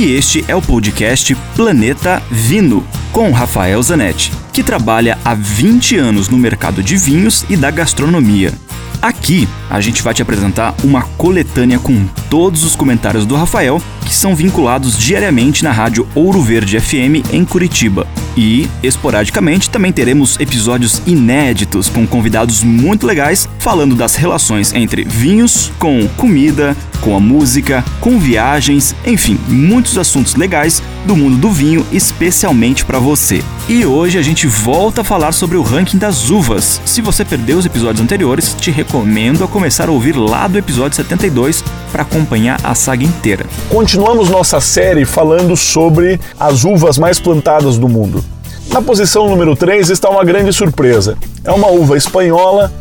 e este é o podcast Planeta Vino, com Rafael Zanetti, que trabalha há 20 anos no mercado de vinhos e da gastronomia. Aqui a gente vai te apresentar uma coletânea com todos os comentários do Rafael que são vinculados diariamente na rádio Ouro Verde FM em Curitiba. E, esporadicamente, também teremos episódios inéditos com convidados muito legais falando das relações entre vinhos com comida, com a música, com viagens, enfim, muitos assuntos legais do mundo do vinho, especialmente para você. E hoje a gente volta a falar sobre o ranking das uvas. Se você perdeu os episódios anteriores, te recomendo a começar a ouvir lá do episódio 72 para a saga inteira. Continuamos nossa série falando sobre as uvas mais plantadas do mundo. Na posição número 3 está uma grande surpresa. É uma uva espanhola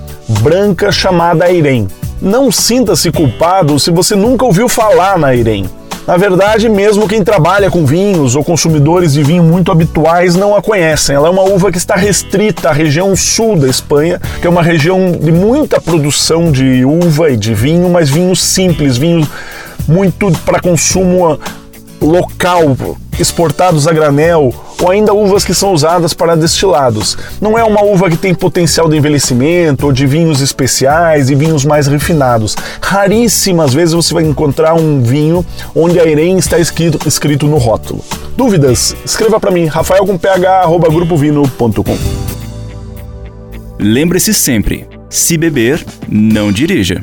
branca chamada Airém. Não sinta-se culpado se você nunca ouviu falar na Irem. Na verdade, mesmo quem trabalha com vinhos ou consumidores de vinho muito habituais não a conhecem. Ela é uma uva que está restrita à região sul da Espanha, que é uma região de muita produção de uva e de vinho, mas vinhos simples, vinhos muito para consumo local, exportados a granel ou ainda uvas que são usadas para destilados. Não é uma uva que tem potencial de envelhecimento ou de vinhos especiais e vinhos mais refinados. Raríssimas vezes você vai encontrar um vinho onde a Irene está escrito, escrito no rótulo. Dúvidas? Escreva para mim, rafael com ph@grupovino.com. Lembre-se sempre, se beber, não dirija.